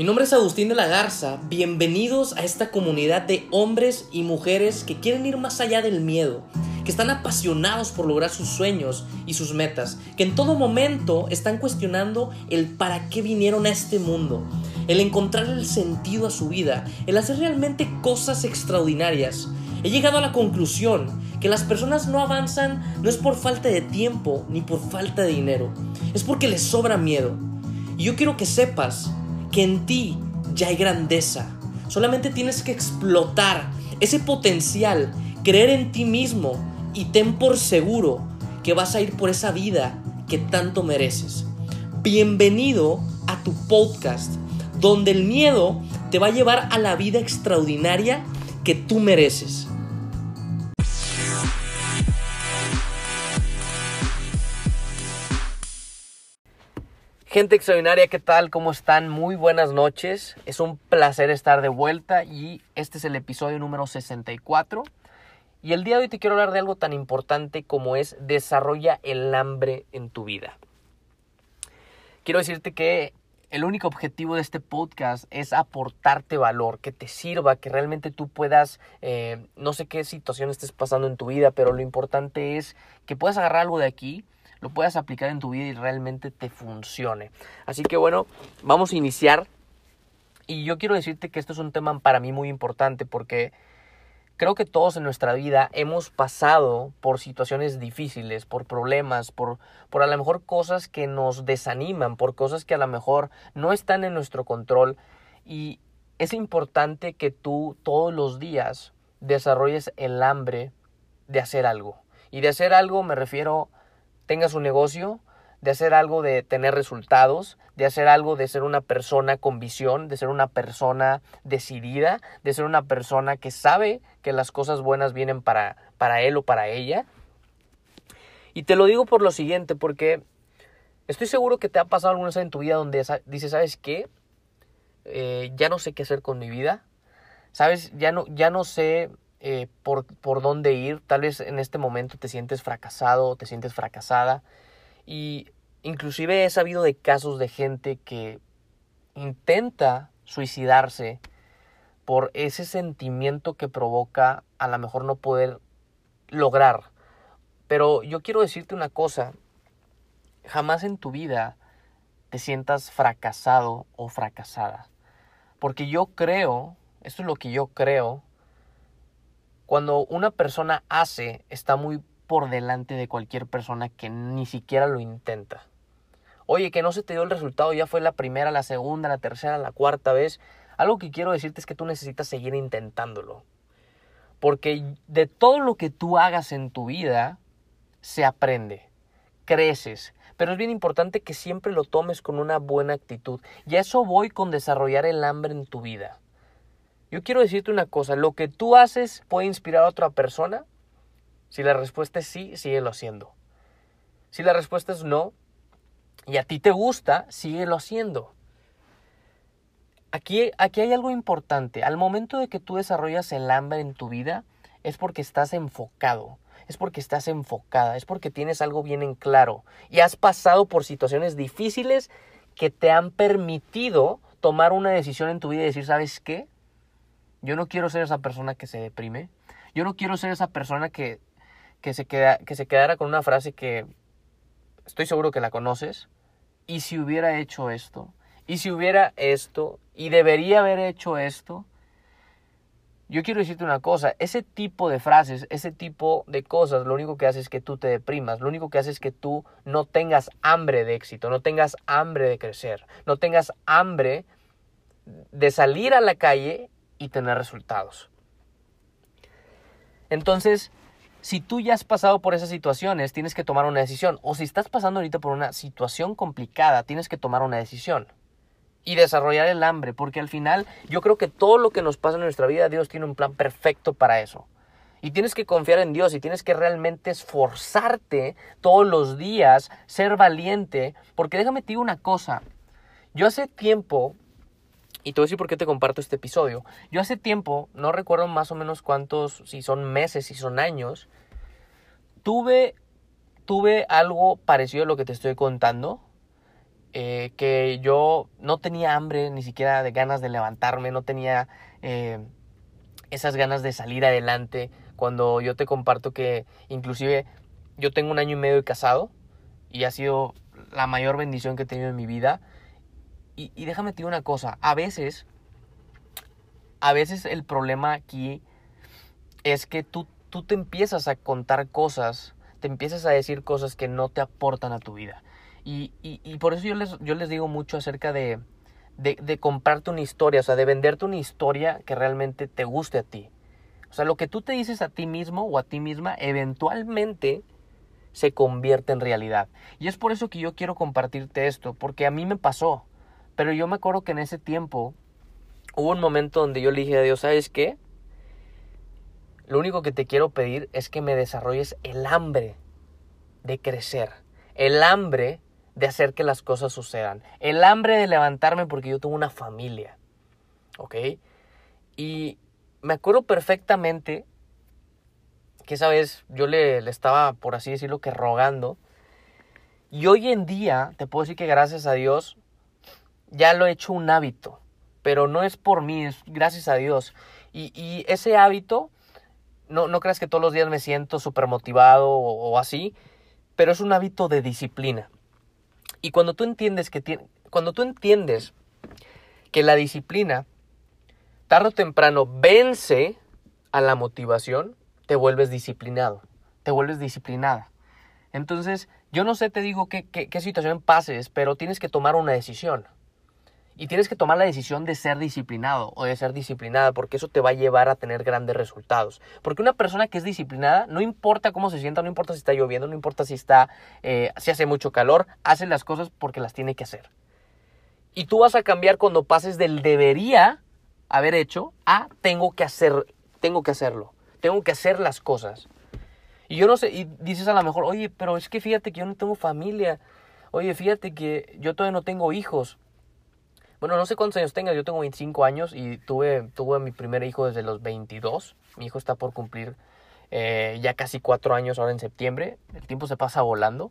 Mi nombre es Agustín de la Garza, bienvenidos a esta comunidad de hombres y mujeres que quieren ir más allá del miedo, que están apasionados por lograr sus sueños y sus metas, que en todo momento están cuestionando el para qué vinieron a este mundo, el encontrar el sentido a su vida, el hacer realmente cosas extraordinarias. He llegado a la conclusión que las personas no avanzan no es por falta de tiempo ni por falta de dinero, es porque les sobra miedo. Y yo quiero que sepas que en ti ya hay grandeza. Solamente tienes que explotar ese potencial, creer en ti mismo y ten por seguro que vas a ir por esa vida que tanto mereces. Bienvenido a tu podcast, donde el miedo te va a llevar a la vida extraordinaria que tú mereces. Gente extraordinaria, ¿qué tal? ¿Cómo están? Muy buenas noches. Es un placer estar de vuelta y este es el episodio número 64. Y el día de hoy te quiero hablar de algo tan importante como es desarrolla el hambre en tu vida. Quiero decirte que el único objetivo de este podcast es aportarte valor, que te sirva, que realmente tú puedas, eh, no sé qué situación estés pasando en tu vida, pero lo importante es que puedas agarrar algo de aquí lo puedas aplicar en tu vida y realmente te funcione. Así que bueno, vamos a iniciar. Y yo quiero decirte que esto es un tema para mí muy importante porque creo que todos en nuestra vida hemos pasado por situaciones difíciles, por problemas, por, por a lo mejor cosas que nos desaniman, por cosas que a lo mejor no están en nuestro control. Y es importante que tú todos los días desarrolles el hambre de hacer algo. Y de hacer algo me refiero tengas un negocio, de hacer algo de tener resultados, de hacer algo de ser una persona con visión, de ser una persona decidida, de ser una persona que sabe que las cosas buenas vienen para, para él o para ella. Y te lo digo por lo siguiente, porque estoy seguro que te ha pasado alguna vez en tu vida donde dices, ¿sabes qué? Eh, ya no sé qué hacer con mi vida, ¿sabes? Ya no, ya no sé eh, por, por dónde ir. Tal vez en este momento te sientes fracasado te sientes fracasada. Y inclusive he sabido de casos de gente que intenta suicidarse por ese sentimiento que provoca a lo mejor no poder lograr. Pero yo quiero decirte una cosa, jamás en tu vida te sientas fracasado o fracasada. Porque yo creo, esto es lo que yo creo, cuando una persona hace, está muy por delante de cualquier persona que ni siquiera lo intenta. Oye, que no se te dio el resultado, ya fue la primera, la segunda, la tercera, la cuarta vez. Algo que quiero decirte es que tú necesitas seguir intentándolo. Porque de todo lo que tú hagas en tu vida, se aprende, creces. Pero es bien importante que siempre lo tomes con una buena actitud. Y a eso voy con desarrollar el hambre en tu vida. Yo quiero decirte una cosa, lo que tú haces puede inspirar a otra persona. Si la respuesta es sí, síguelo haciendo. Si la respuesta es no, y a ti te gusta, síguelo haciendo. Aquí, aquí hay algo importante. Al momento de que tú desarrollas el hambre en tu vida, es porque estás enfocado, es porque estás enfocada, es porque tienes algo bien en claro y has pasado por situaciones difíciles que te han permitido tomar una decisión en tu vida y decir, ¿sabes qué? Yo no quiero ser esa persona que se deprime. Yo no quiero ser esa persona que, que, se, queda, que se quedara con una frase que estoy seguro que la conoces. ¿Y si hubiera hecho esto? ¿Y si hubiera esto? ¿Y debería haber hecho esto? Yo quiero decirte una cosa, ese tipo de frases, ese tipo de cosas, lo único que hace es que tú te deprimas, lo único que hace es que tú no tengas hambre de éxito, no tengas hambre de crecer, no tengas hambre de salir a la calle y tener resultados. Entonces, si tú ya has pasado por esas situaciones, tienes que tomar una decisión. O si estás pasando ahorita por una situación complicada, tienes que tomar una decisión. Y desarrollar el hambre, porque al final yo creo que todo lo que nos pasa en nuestra vida, Dios tiene un plan perfecto para eso. Y tienes que confiar en Dios y tienes que realmente esforzarte todos los días, ser valiente, porque déjame te digo una cosa. Yo hace tiempo y te voy a decir por qué te comparto este episodio. Yo hace tiempo, no recuerdo más o menos cuántos, si son meses, si son años, tuve, tuve algo parecido a lo que te estoy contando. eh, que yo no tenía hambre ni siquiera de ganas de levantarme, no tenía eh, esas ganas de salir adelante. Cuando yo te comparto que inclusive yo tengo un año y medio de casado y ha sido la mayor bendición que he tenido en mi vida. Y, déjame decir una cosa, a veces, a veces el problema aquí es que tú, tú te empiezas a contar cosas, te empiezas a decir cosas que no te aportan a tu vida. Y, y, y por eso yo les, yo les digo mucho acerca de, de, de, comprarte una historia, o sea, de venderte una historia que realmente te guste a ti. O sea, lo que tú te dices a ti mismo o a ti misma, eventualmente se convierte en realidad. Y es por eso que yo quiero compartirte esto, porque a mí me pasó. Pero yo me acuerdo que en ese tiempo hubo un momento donde yo le dije a Dios, ¿sabes qué? Lo único que te quiero pedir es que me desarrolles el hambre de crecer, el hambre de hacer que las cosas sucedan, el hambre de levantarme porque yo tengo una familia, ¿ok? Y me acuerdo perfectamente que esa vez yo le, le, estaba, por así decirlo, que rogando. Y hoy en día, te puedo decir que gracias a Dios, ya lo he hecho un hábito. Pero no es por mí, es gracias a Dios. Y, y ese hábito, no, no creas que todos los días me siento súper motivado o, así, pero es un hábito de disciplina. Y cuando tú entiendes que, cuando tú entiendes que la disciplina, tarde o temprano, vence a la motivación, te vuelves disciplinado, te vuelves disciplinada. Entonces, yo no sé, te digo qué, qué, qué, situación pases, pero tienes que tomar una decisión. Y tienes que tomar la decisión de ser disciplinado o de ser disciplinada, porque eso te va a llevar a tener grandes resultados. Porque una persona que es disciplinada, no importa cómo se sienta, no importa si está lloviendo, no importa si está, eh, si hace mucho calor, hace las cosas porque las tiene que hacer. Y tú vas a cambiar cuando pases del debería haber hecho a tengo que hacer, tengo que hacerlo tengo que hacer las cosas. Y yo no sé, y dices a lo mejor, oye, pero es que fíjate que yo no tengo familia. Oye, fíjate que yo todavía no tengo hijos. Bueno, no sé cuántos años tengas, yo tengo 25 años y tuve, tuve a mi primer hijo desde los 22. Mi hijo está por cumplir eh, ya casi cuatro años ahora en septiembre. El tiempo se pasa volando.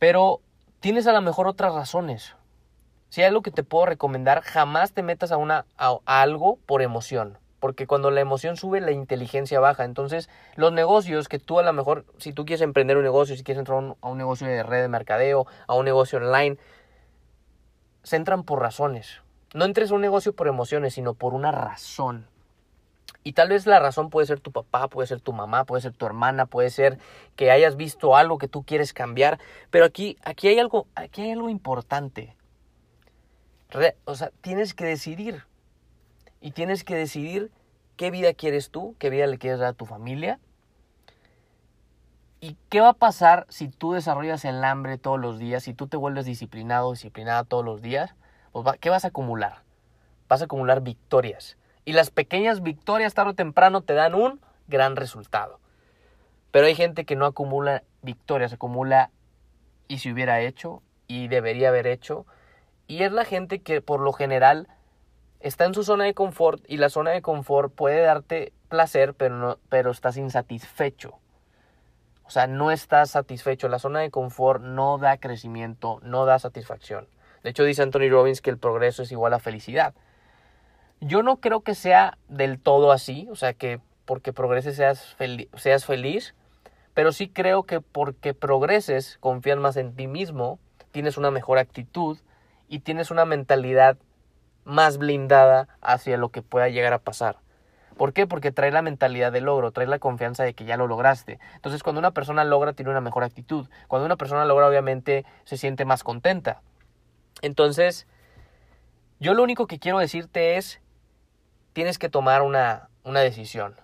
Pero tienes a lo mejor otras razones. Si hay algo que te puedo recomendar, jamás te metas a, una, a, a algo por emoción porque cuando la emoción sube, la inteligencia baja. Entonces, los negocios que tú a lo mejor, si tú quieres emprender un negocio, si quieres entrar a un negocio de red de mercadeo, a un negocio online, se entran por razones. No entres a un negocio por emociones, sino por una razón. Y tal vez la razón puede ser tu papá, puede ser tu mamá, puede ser tu hermana, puede ser que hayas visto algo que tú quieres cambiar. Pero aquí, aquí, hay, algo, aquí hay algo importante. Re, o sea, tienes que decidir y tienes que decidir qué vida quieres tú, qué vida le quieres dar a tu familia. ¿Y qué va a pasar si tú desarrollas el hambre todos los días, si tú te vuelves disciplinado, disciplinada todos los días? Pues ¿Qué vas a acumular? Vas a acumular victorias. Y las pequeñas victorias tarde o temprano te dan un gran resultado. Pero hay gente que no acumula victorias, acumula y si hubiera hecho y debería haber hecho. Y es la gente que por lo general está en su zona de confort y la zona de confort puede darte placer, pero, no, pero estás insatisfecho. O sea, no estás satisfecho. La zona de confort no da crecimiento, no da satisfacción. De hecho, dice Anthony Robbins que el progreso es igual a felicidad. Yo no creo que sea del todo así, o sea, que porque progreses seas, seas feliz, pero sí creo que porque progreses, confías más en ti mismo, tienes una mejor actitud y tienes una mentalidad más blindada hacia lo que pueda llegar a pasar. ¿Por qué? Porque trae la mentalidad de logro, trae la confianza de que ya lo lograste. Entonces, cuando una persona logra, tiene una mejor actitud. Cuando una persona logra, obviamente, se siente más contenta. Entonces, yo lo único que quiero decirte es, tienes que tomar una, una decisión.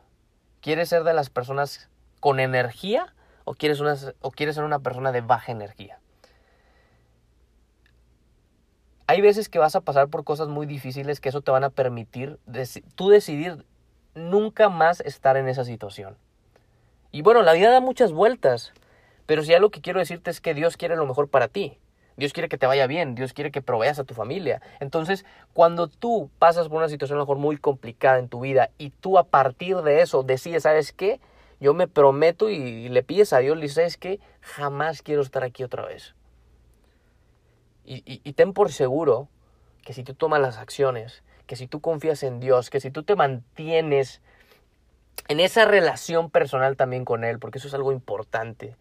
¿Quieres ser de las personas con energía o quieres, una, o quieres ser una persona de baja energía? hay veces que vas a pasar por cosas muy difíciles que eso te van a permitir tú decidir nunca más estar en esa situación. Y bueno, la vida da muchas vueltas, pero si algo que quiero decirte es que Dios quiere lo mejor para ti. Dios quiere que te vaya bien, Dios quiere que proveas a tu familia. Entonces, cuando tú pasas por una situación a lo mejor muy complicada en tu vida y tú a partir de eso decides, ¿sabes qué? Yo me prometo y, le pides a Dios, le dices, ¿sabes qué? Jamás quiero estar aquí otra vez Y, y, ten por seguro que si tú tomas las acciones, que si tú confías en Dios, que si tú te mantienes en esa relación personal también con Él, porque eso es algo importante.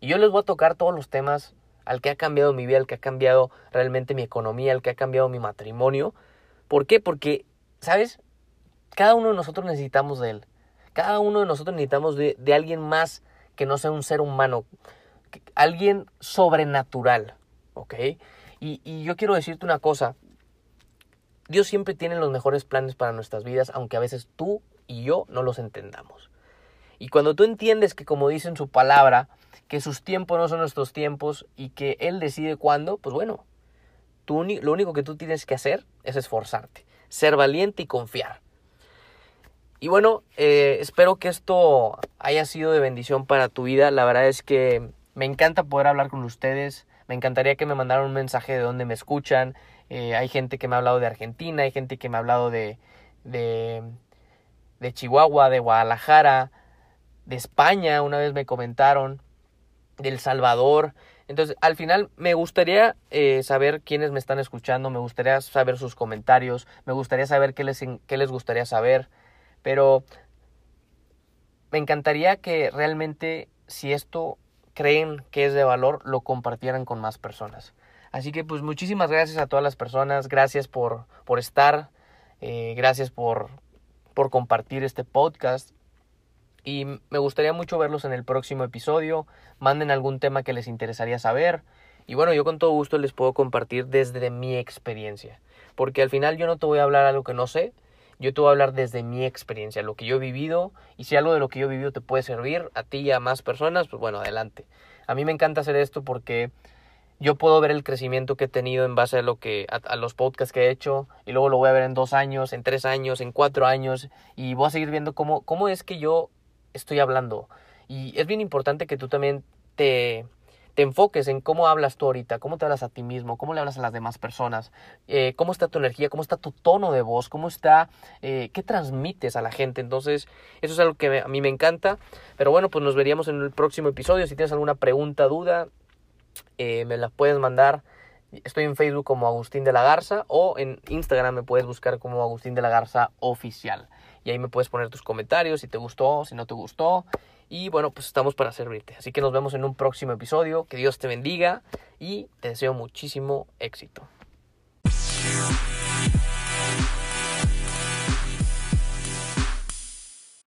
Y yo les voy a tocar todos los temas al que ha cambiado mi vida, al que ha cambiado realmente mi economía, al que ha cambiado mi matrimonio. ¿Por qué? Porque, ¿sabes? Cada uno de nosotros necesitamos de Él. Cada uno de nosotros necesitamos de, alguien más que no sea un ser humano, alguien sobrenatural, ¿ok? Y yo quiero decirte una cosa, Dios siempre tiene los mejores planes para nuestras vidas, aunque a veces tú y yo no los entendamos. Y cuando tú entiendes que, como dice en su palabra, que sus tiempos no son nuestros tiempos y que Él decide cuándo, pues bueno, tú, lo único que tú tienes que hacer es esforzarte, ser valiente y confiar. Y bueno, eh, espero que esto haya sido de bendición para tu vida. La verdad es que me encanta poder hablar con ustedes. Me encantaría que me mandaran un mensaje de dónde me escuchan. Eh, hay gente que me ha hablado de Argentina, hay gente que me ha hablado de, de, de Chihuahua, de Guadalajara, de España, una vez me comentaron, de El Salvador. Entonces, al final me gustaría eh, saber quiénes me están escuchando, me gustaría saber sus comentarios, me gustaría saber qué les, qué les gustaría saber, pero me encantaría que realmente, si esto creen que es de valor, lo compartieran con más personas. Así que pues muchísimas gracias a todas las personas, gracias por, por estar, eh, gracias por, por compartir este podcast. Y me gustaría mucho verlos en el próximo episodio. Manden algún tema que les interesaría saber. Y bueno, yo con todo gusto les puedo compartir desde mi experiencia. Porque al final yo no te voy a hablar algo que no sé. Yo te voy a hablar desde mi experiencia, lo que yo he vivido. Y si algo de lo que yo he vivido te puede servir a ti y a más personas, pues bueno, adelante. A mí me encanta hacer esto porque yo puedo ver el crecimiento que he tenido en base a lo que a, los podcasts que he hecho y luego lo voy a ver en dos años, en tres años, en cuatro años y voy a seguir viendo cómo, cómo es que yo estoy hablando. Y es bien importante que tú también te, te enfoques en cómo hablas tú ahorita, cómo te hablas a ti mismo, cómo le hablas a las demás personas, eh, cómo está tu energía, cómo está tu tono de voz, cómo está, eh, qué transmites a la gente. Entonces, eso es algo que a mí me encanta. Pero bueno, pues nos veríamos en el próximo episodio. Si tienes alguna pregunta, duda, eh, me la puedes mandar. Estoy en Facebook como Agustín de la Garza o en Instagram me puedes buscar como Agustín de la Garza Oficial. Y ahí me puedes poner tus comentarios si te gustó, si no te gustó. Y bueno, pues estamos para servirte. Así que nos vemos en un próximo episodio. Que Dios te bendiga y te deseo muchísimo éxito.